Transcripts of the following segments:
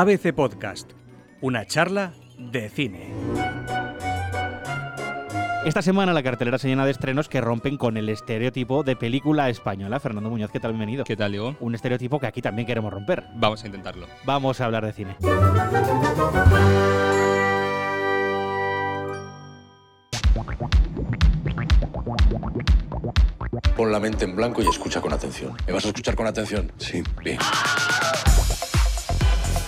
ABC Podcast, una charla de cine. Esta semana la cartelera se llena de estrenos que rompen con el estereotipo de película española. Fernando Muñoz, ¿qué tal? Bienvenido. ¿Qué tal, Diego? Un estereotipo que aquí también queremos romper. Vamos a intentarlo. Vamos a hablar de cine. Pon la mente en blanco y escucha con atención. ¿Me vas a escuchar con atención? Sí. Bien.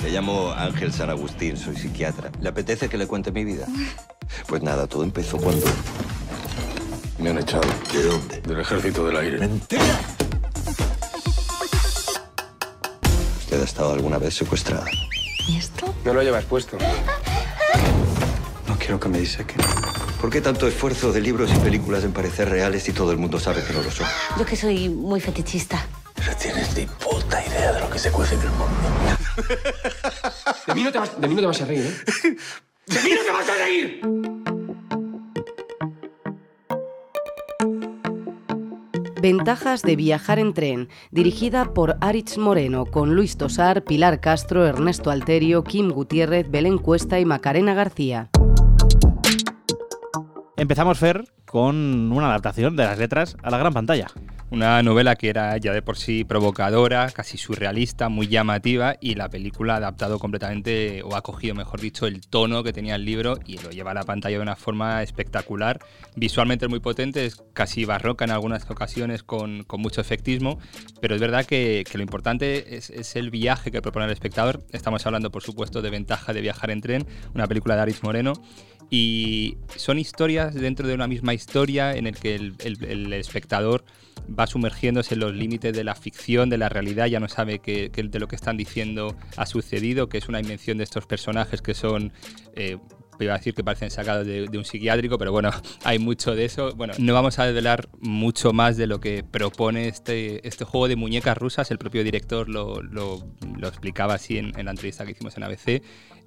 Me llamo Ángel San Agustín, soy psiquiatra. ¿Le apetece que le cuente mi vida? Pues nada, todo empezó cuando... Me han echado. ¿De dónde? Del ejército del aire. ¡Mentira! ¿Usted ha estado alguna vez secuestrada? ¿Y esto? No lo llevas puesto. No quiero que me disequen. ¿Por qué tanto esfuerzo de libros y películas en parecer reales y todo el mundo sabe que no lo son? Yo que soy muy fetichista. No tienes ni puta idea de lo que se cuece en el mundo. De mí no te vas, de mí no te vas a reír, ¿eh? ¡De mí no te vas a reír! Ventajas de viajar en tren, dirigida por Aritz Moreno, con Luis Tosar, Pilar Castro, Ernesto Alterio, Kim Gutiérrez, Belén Cuesta y Macarena García. Empezamos, Fer, con una adaptación de las letras a la gran pantalla. Una novela que era ya de por sí provocadora, casi surrealista, muy llamativa y la película ha adaptado completamente, o ha cogido, mejor dicho, el tono que tenía el libro y lo lleva a la pantalla de una forma espectacular. Visualmente es muy potente, es casi barroca en algunas ocasiones con, con mucho efectismo, pero es verdad que, lo importante es, es, el viaje que propone el espectador. Estamos hablando, por supuesto, de Ventaja de viajar en tren, una película de Aris Moreno y son historias dentro de una misma historia en el que el, espectador va sumergiéndose en los límites de la ficción, de la realidad, ya no sabe que, de lo que están diciendo ha sucedido, que es una invención de estos personajes que son... Eh, iba a decir que parecen sacados de, un psiquiátrico, pero bueno, hay mucho de eso. Bueno, no vamos a desvelar mucho más de lo que propone este, este juego de muñecas rusas. El propio director lo, lo, explicaba así en, en, la entrevista que hicimos en ABC.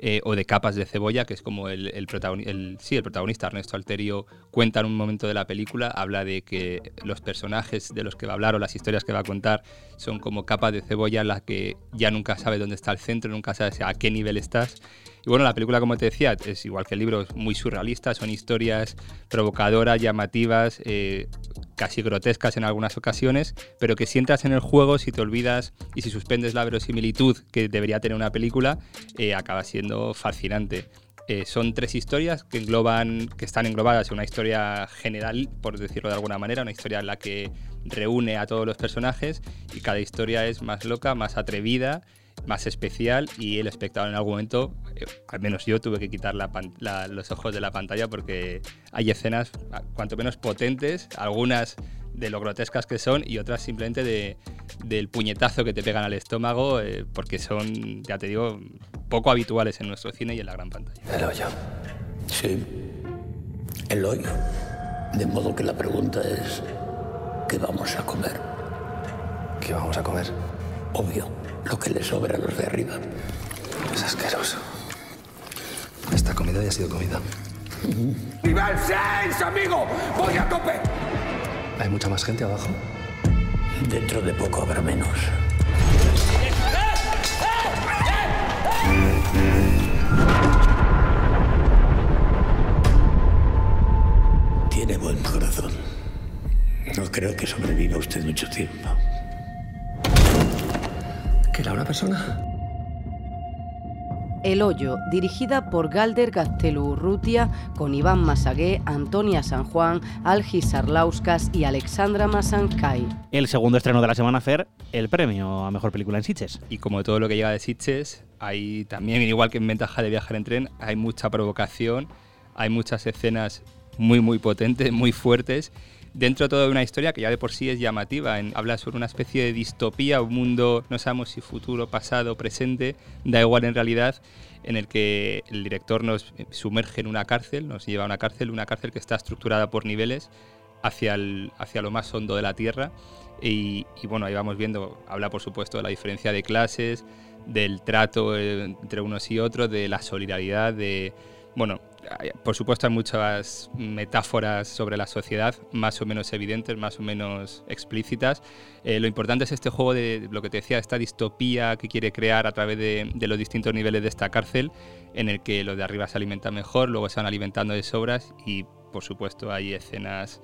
Eh, o de capas de cebolla, que es como el, el, protagoni el, sí, el protagonista, Ernesto Alterio, cuenta en un momento de la película, habla de que los personajes de los que va a hablar o las historias que va a contar son como capas de cebolla en las que ya nunca sabes dónde está el centro, nunca sabes a qué nivel estás. Y bueno, la película, como te decía, es igual que el libro, es muy surrealista, son historias provocadoras, llamativas, eh, casi grotescas en algunas ocasiones, pero que si entras en el juego, si te olvidas y si suspendes la verosimilitud que debería tener una película, eh, acaba siendo fascinante. Eh, son tres historias que engloban, que están englobadas en una historia general, por decirlo de alguna manera, una historia en la que reúne a todos los personajes y cada historia es más loca, más atrevida más especial y el espectador en algún momento, eh, al menos yo, tuve que quitar la, la, los ojos de la pantalla porque hay escenas cuanto menos potentes, algunas de lo grotescas que son y otras simplemente de, del puñetazo que te pegan al estómago eh, porque son, ya te digo, poco habituales en nuestro cine y en la gran pantalla. El hoyo. Sí, el hoyo. De modo que la pregunta es, ¿qué vamos a comer? ¿Qué vamos a comer? Obvio lo que le sobra a los de arriba. Es asqueroso. Esta comida ya ha sido comida. ¡Viva el 6, amigo! ¡Voy a tope! ¿Hay mucha más gente abajo? Dentro de poco habrá menos. Tiene buen corazón. No creo que sobreviva usted mucho tiempo. ¿Que era una persona? El Hoyo, dirigida por Galder Gaztelu-Urrutia, con Iván Masagué, Antonia San Juan, Algis Arlauskas y Alexandra Masankay. El segundo estreno de la semana, Fer, el premio a Mejor Película en Sitges. Y como todo lo que llega de Sitges, hay también, igual que en Ventaja de Viajar en Tren, hay mucha provocación, hay muchas escenas muy, muy potentes, muy fuertes, dentro de toda una historia que ya de por sí es llamativa. Habla sobre una especie de distopía, un mundo, no sabemos si futuro, pasado, presente, da igual en realidad, en el que el director nos sumerge en una cárcel, nos lleva a una cárcel, una cárcel que está estructurada por niveles hacia, hacia lo más hondo de la tierra. Y, y bueno, ahí vamos viendo, habla por supuesto de la diferencia de clases, del trato entre unos y otros, de la solidaridad, de bueno, por supuesto hay muchas metáforas sobre la sociedad, más o menos evidentes, más o menos explícitas. Eh, lo importante es este juego de lo que te decía, esta distopía que quiere crear a través de, de, los distintos niveles de esta cárcel, en el que los de arriba se alimentan mejor, luego se van alimentando de sobras y por supuesto hay escenas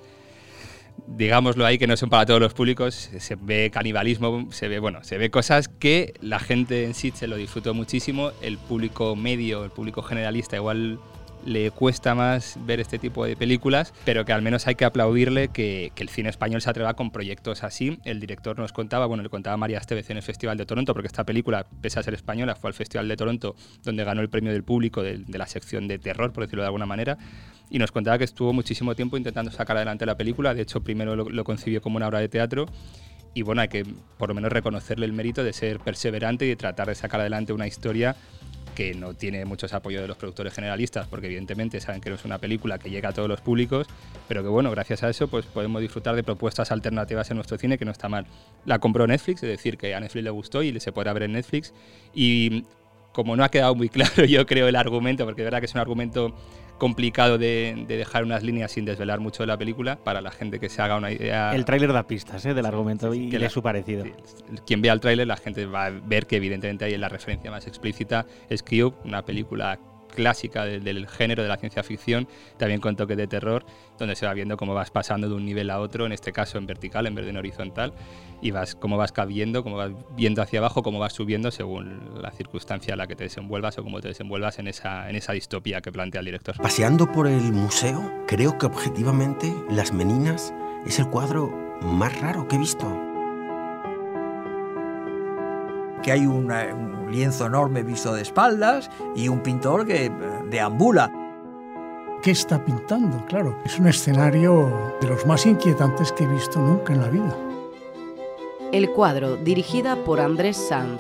digámoslo ahí, que no son para todos los públicos, se ve canibalismo, se ve, bueno, se ve cosas que la gente en sí se lo disfrutó muchísimo, el público medio, el público generalista igual le cuesta más ver este tipo de películas, pero que al menos hay que aplaudirle que, el cine español se atreva con proyectos así. El director nos contaba, bueno, le contaba a María Estevez en el Festival de Toronto, porque esta película, pese a ser española, fue al Festival de Toronto, donde ganó el premio del público de, de la sección de terror, por decirlo de alguna manera y nos contaba que estuvo muchísimo tiempo intentando sacar adelante la película. De hecho, primero lo, lo, concibió como una obra de teatro. Y bueno, hay que por lo menos reconocerle el mérito de ser perseverante y de tratar de sacar adelante una historia que no tiene muchos apoyos de los productores generalistas, porque evidentemente saben que no es una película que llega a todos los públicos, pero que bueno, gracias a eso pues podemos disfrutar de propuestas alternativas en nuestro cine, que no está mal. La compró Netflix, es decir, que a Netflix le gustó y se podrá ver en Netflix. Y como no ha quedado muy claro, yo creo, el argumento, porque es verdad que es un argumento complicado de, de, dejar unas líneas sin desvelar mucho de la película para la gente que se haga una idea. El tráiler da pistas ¿eh? del argumento y de su parecido. Sí, quien vea el tráiler, la gente va a ver que evidentemente ahí en la referencia más explícita es Cube, una película clásica del, género de la ciencia ficción, también con toques de terror, donde se va viendo cómo vas pasando de un nivel a otro, en este caso en vertical en vez de en horizontal, y vas cómo vas cabiendo, cómo vas viendo hacia abajo, cómo vas subiendo según la circunstancia en la que te desenvuelvas o cómo te desenvuelvas en esa, en esa distopía que plantea el director. Paseando por el museo, creo que objetivamente Las Meninas es el cuadro más raro que he visto. Que hay una, un lienzo enorme visto de espaldas y un pintor que deambula. ¿Qué está pintando? Claro, es un escenario de los más inquietantes que he visto nunca en la vida. El cuadro, dirigida por Andrés Sanz.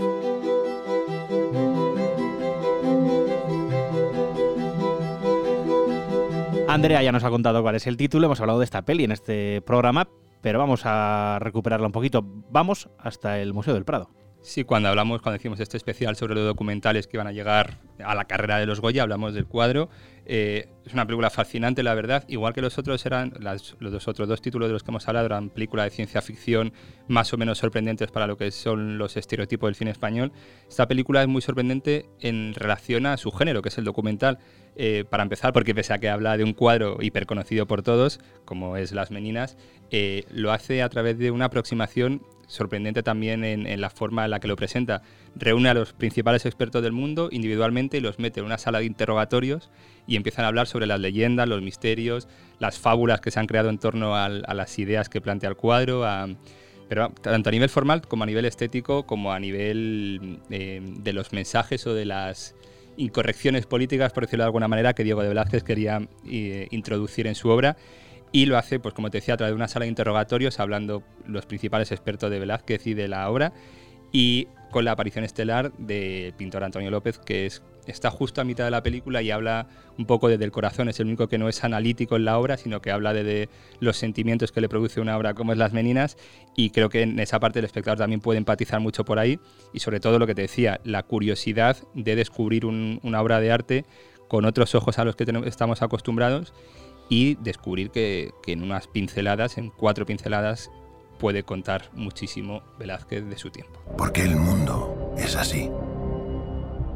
Andrea ya nos ha contado cuál es el título, hemos hablado de esta peli en este programa, pero vamos a recuperarla un poquito. Vamos hasta el Museo del Prado. Sí, cuando hablamos, cuando decimos este especial sobre los documentales que van a llegar a la carrera de los Goya, hablamos del cuadro. Eh, es una película fascinante, la verdad. Igual que los otros eran, los otros dos títulos de los que hemos hablado eran películas de ciencia ficción más o menos sorprendentes para lo que son los estereotipos del cine español. Esta película es muy sorprendente en relación a su género, que es el documental. Eh, para empezar, porque pese a que habla de un cuadro hiperconocido por todos, como es Las Meninas, eh, lo hace a través de una aproximación sorprendente también en, la forma en la que lo presenta. Reúne a los principales expertos del mundo individualmente y los mete en una sala de interrogatorios y empiezan a hablar sobre las leyendas, los misterios, las fábulas que se han creado en torno a, las ideas que plantea el cuadro. Pero tanto a nivel formal como a nivel estético, como a nivel eh, de los mensajes o de las incorrecciones políticas, por decirlo de alguna manera, que Diego de Velázquez quería eh, introducir en su obra y lo hace, pues como te decía, a través de una sala de interrogatorios, hablando los principales expertos de Velázquez y de la obra, y con la aparición estelar del pintor Antonio López, que es, está justo a mitad de la película y habla un poco desde el corazón, es el único que no es analítico en la obra, sino que habla desde de los sentimientos que le produce una obra como es Las Meninas, y creo que en esa parte el espectador también puede empatizar mucho por ahí, y sobre todo lo que te decía, la curiosidad de descubrir un, una obra de arte con otros ojos a los que tenemos, estamos acostumbrados y descubrir que, en unas pinceladas, en cuatro pinceladas, puede contar muchísimo Velázquez de su tiempo. Porque el mundo es así.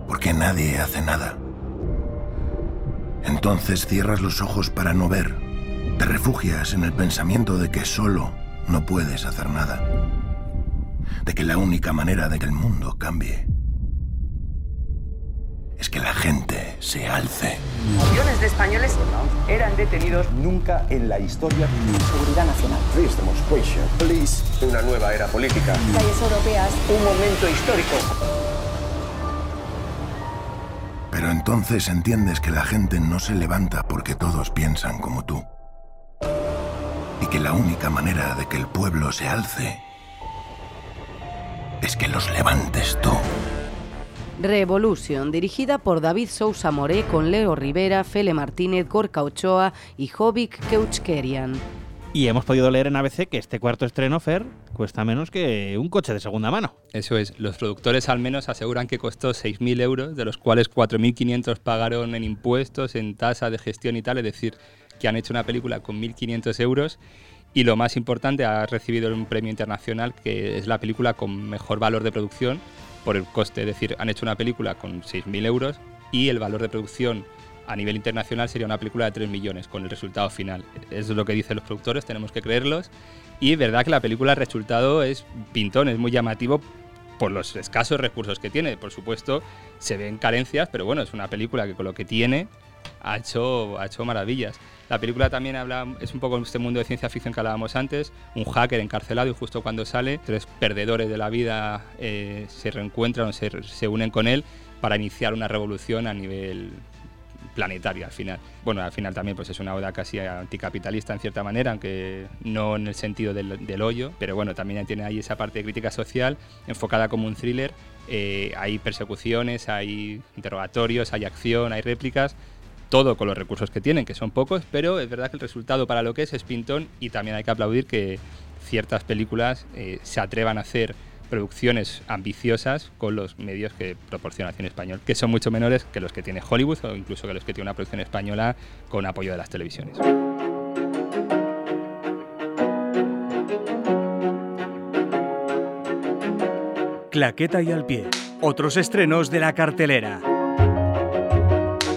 Porque nadie hace nada. Entonces cierras los ojos para no ver. Te refugias en el pensamiento de que solo no puedes hacer nada. De que la única manera de que el mundo cambie es que la gente se alce. Millones de españoles eran detenidos. Nunca en la historia. Seguridad nacional. Freeze demonstration. Police. Una nueva era política. Calles europeas. Un momento histórico. Pero entonces entiendes que la gente no se levanta porque todos piensan como tú. Y que la única manera de que el pueblo se alce es que los levantes tú. Revolution, dirigida por David Sousa Moré con Leo Rivera, Fele Martínez, Gorka Ochoa y Jovic Keuchkerian. Y hemos podido leer en ABC que este cuarto estreno, Fer, cuesta menos que un coche de segunda mano. Eso es, los productores al menos aseguran que costó 6.000 euros, de los cuales 4.500 pagaron en impuestos, en tasa de gestión y tal, es decir, que han hecho una película con 1.500 euros y lo más importante, ha recibido un premio internacional que es la película con mejor valor de producción por el coste, es decir, han hecho una película con 6.000 euros y el valor de producción a nivel internacional sería una película de 3 millones con el resultado final. Es lo que dicen los productores, tenemos que creerlos. Y es verdad que la película, el resultado es pintón, es muy llamativo por los escasos recursos que tiene. Por supuesto, se ven carencias, pero bueno, es una película que con lo que tiene ha hecho, ha hecho maravillas. La película también habla, es un poco este mundo de ciencia ficción que hablábamos antes, un hacker encarcelado y justo cuando sale, tres perdedores de la vida eh, se reencuentran o se, unen con él para iniciar una revolución a nivel planetario al final. Bueno, al final también pues es una oda casi anticapitalista en cierta manera, aunque no en el sentido del, del hoyo, pero bueno, también tiene ahí esa parte de crítica social enfocada como un thriller. Eh, hay persecuciones, hay interrogatorios, hay acción, hay réplicas, todo con los recursos que tienen, que son pocos, pero es verdad que el resultado para lo que es es pintón y también hay que aplaudir que ciertas películas eh, se atrevan a hacer producciones ambiciosas con los medios que proporciona cine español, que son mucho menores que los que tiene Hollywood o incluso que los que tiene una producción española con apoyo de las televisiones. Claqueta y al pie. Otros estrenos de la cartelera.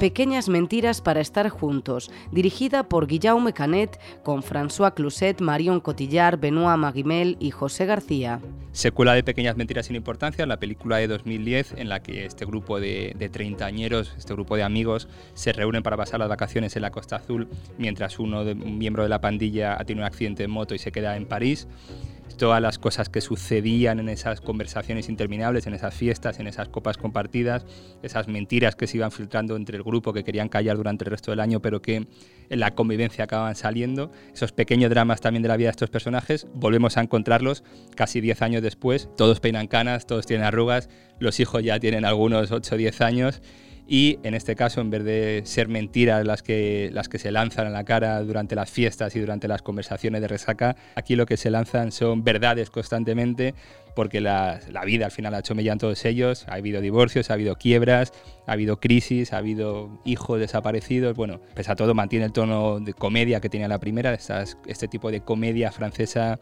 Pequeñas mentiras para estar juntos, dirigida por Guillaume Canet, con François Cluset, Marion Cotillard, Benoît Maguimel y José García. Secuela de Pequeñas Mentiras sin Importancia, la película de 2010 en la que este grupo de, de treintañeros, este grupo de amigos, se reúnen para pasar las vacaciones en la Costa Azul mientras uno de, un miembro de la pandilla tiene un accidente en moto y se queda en París todas las cosas que sucedían en esas conversaciones interminables, en esas fiestas, en esas copas compartidas, esas mentiras que se iban filtrando entre el grupo que querían callar durante el resto del año, pero que en la convivencia acaban saliendo, esos pequeños dramas también de la vida de estos personajes, volvemos a encontrarlos casi 10 años después, todos peinan canas, todos tienen arrugas, los hijos ya tienen algunos 8 o 10 años y en este caso, en vez de ser mentiras las que, las que se lanzan a la cara durante las fiestas y durante las conversaciones de resaca, aquí lo que se lanzan son verdades constantemente, porque la, la vida al final ha hecho mella en todos ellos. Ha habido divorcios, ha habido quiebras, ha habido crisis, ha habido hijos desaparecidos. Bueno, pese a todo, mantiene el tono de comedia que tenía la primera, este tipo de comedia francesa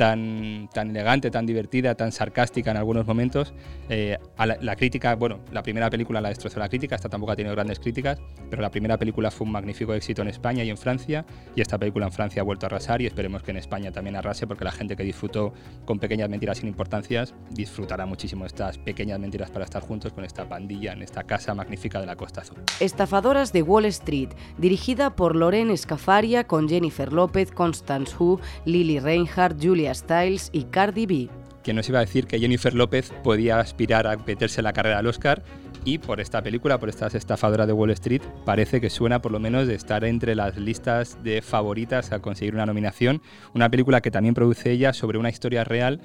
tan, tan elegante, tan divertida, tan sarcástica en algunos momentos. Eh, a la, la, crítica, bueno, la primera película la destrozó la crítica, esta tampoco ha tenido grandes críticas, pero la primera película fue un magnífico éxito en España y en Francia, y esta película en Francia ha vuelto a arrasar y esperemos que en España también arrase, porque la gente que disfrutó con pequeñas mentiras sin importancias disfrutará muchísimo estas pequeñas mentiras para estar juntos con esta pandilla en esta casa magnífica de la Costa Azul. Estafadoras de Wall Street, dirigida por Lorena Escafaria con Jennifer López, Constance Hu, Lily Reinhardt, Julia Stiles y Cardi B. Que nos iba a decir que Jennifer López podía aspirar a meterse en la carrera al Oscar y por esta película, por estas estafadoras de Wall Street, parece que suena por lo menos de estar entre las listas de favoritas a conseguir una nominación. Una película que también produce ella sobre una historia real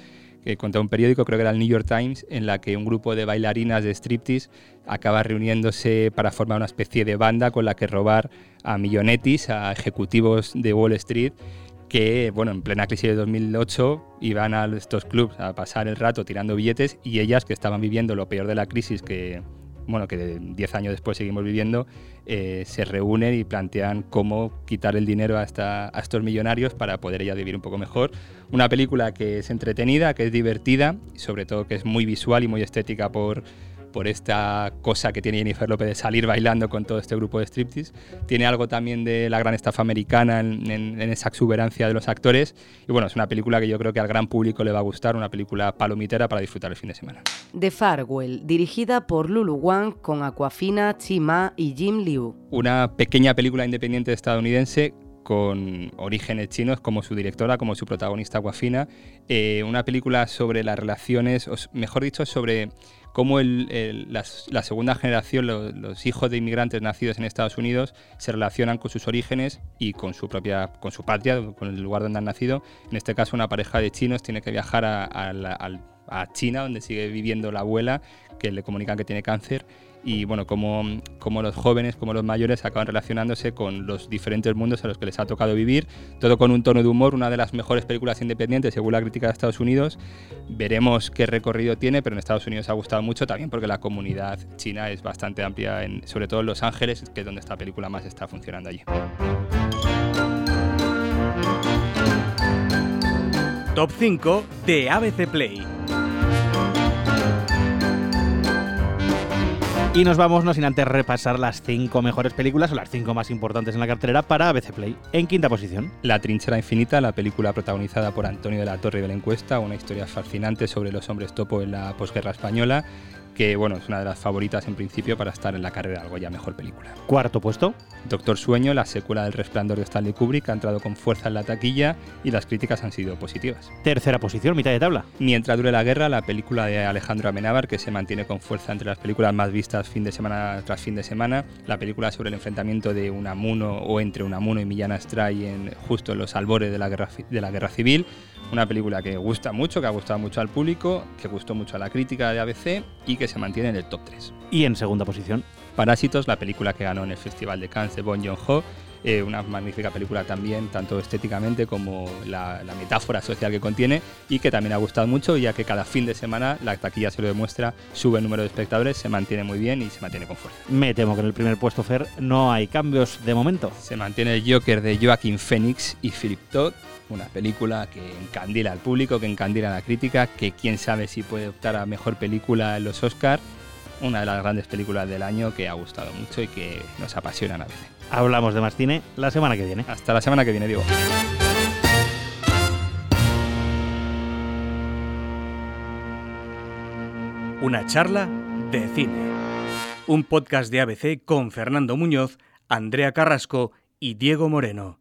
que contra un periódico, creo que era el New York Times, en la que un grupo de bailarinas de striptease acaba reuniéndose para formar una especie de banda con la que robar a millonetis, a ejecutivos de Wall Street que, bueno, en plena crisis de 2008 iban a estos clubs a pasar el rato tirando billetes y ellas que estaban viviendo lo peor de la crisis que, bueno, que 10 años después seguimos viviendo, eh, se reúnen y plantean cómo quitar el dinero a, esta, a estos millonarios para poder ella vivir un poco mejor. Una película que es entretenida, que es divertida y sobre todo que es muy visual y muy estética por, por esta cosa que tiene Jennifer López de salir bailando con todo este grupo de striptease. Tiene algo también de la gran estafa americana en, en, en, esa exuberancia de los actores. Y bueno, es una película que yo creo que al gran público le va a gustar, una película palomitera para disfrutar el fin de semana. The Farewell, dirigida por Lulu Wang con Aquafina, Chima y Jim Liu. Una pequeña película independiente estadounidense con orígenes chinos como su directora, como su protagonista Aquafina. Eh, una película sobre las relaciones, o mejor dicho, sobre cómo la, segunda generación, lo, los hijos de inmigrantes nacidos en Estados Unidos, se relacionan con sus orígenes y con su propia, con su patria, con el lugar donde han nacido. En este caso, una pareja de chinos tiene que viajar a China, donde sigue viviendo la abuela, que le comunican que tiene cáncer y bueno, como, como los jóvenes, como los mayores acaban relacionándose con los diferentes mundos a los que les ha tocado vivir, todo con un tono de humor, una de las mejores películas independientes según la crítica de Estados Unidos. Veremos qué recorrido tiene, pero en Estados Unidos ha gustado mucho también porque la comunidad china es bastante amplia, en, sobre todo en Los Ángeles, que es donde esta película más está funcionando allí. Top 5 de ABC Play. Y nos vamos, no sin antes repasar las cinco mejores películas o las cinco más importantes en la cartelera para ABC Play. En quinta posición. La trinchera infinita, la película protagonizada por Antonio de la Torre y Belén Cuesta, una historia fascinante sobre los hombres topo en la posguerra española que bueno, es una de las favoritas en principio para estar en la carrera de algo ya mejor película. Cuarto puesto. Doctor Sueño, la secuela del Resplandor de Stanley Kubrick, ha entrado con fuerza en la taquilla y las críticas han sido positivas. Tercera posición, mitad de tabla. Mientras dure la guerra, la película de Alejandro Amenábar, que se mantiene con fuerza entre las películas más vistas fin de semana tras fin de semana, la película sobre el enfrentamiento de Unamuno o entre Unamuno y Millán Astray en, justo en los albores de la guerra, de la guerra civil, una película que gusta mucho, que ha gustado mucho al público, que gustó mucho a la crítica de ABC y que se mantiene en el top 3. Y en segunda posición. Parásitos, la película que ganó en el Festival de Cannes de Bon Joon-ho, eh, una magnífica película también, tanto estéticamente como la, la, metáfora social que contiene y que también ha gustado mucho, ya que cada fin de semana la taquilla se lo demuestra, sube el número de espectadores, se mantiene muy bien y se mantiene con fuerza. Me temo que en el primer puesto, Fer, no hay cambios de momento. Se mantiene el Joker de Joaquin Phoenix y Philip Todd, una película que encandila al público, que encandila a la crítica, que quién sabe si puede optar a mejor película en los Oscars. Una de las grandes películas del año que ha gustado mucho y que nos apasionan a veces. Hablamos de más cine la semana que viene. Hasta la semana que viene, Diego. Una charla de cine. Un podcast de ABC con Fernando Muñoz, Andrea Carrasco y Diego Moreno.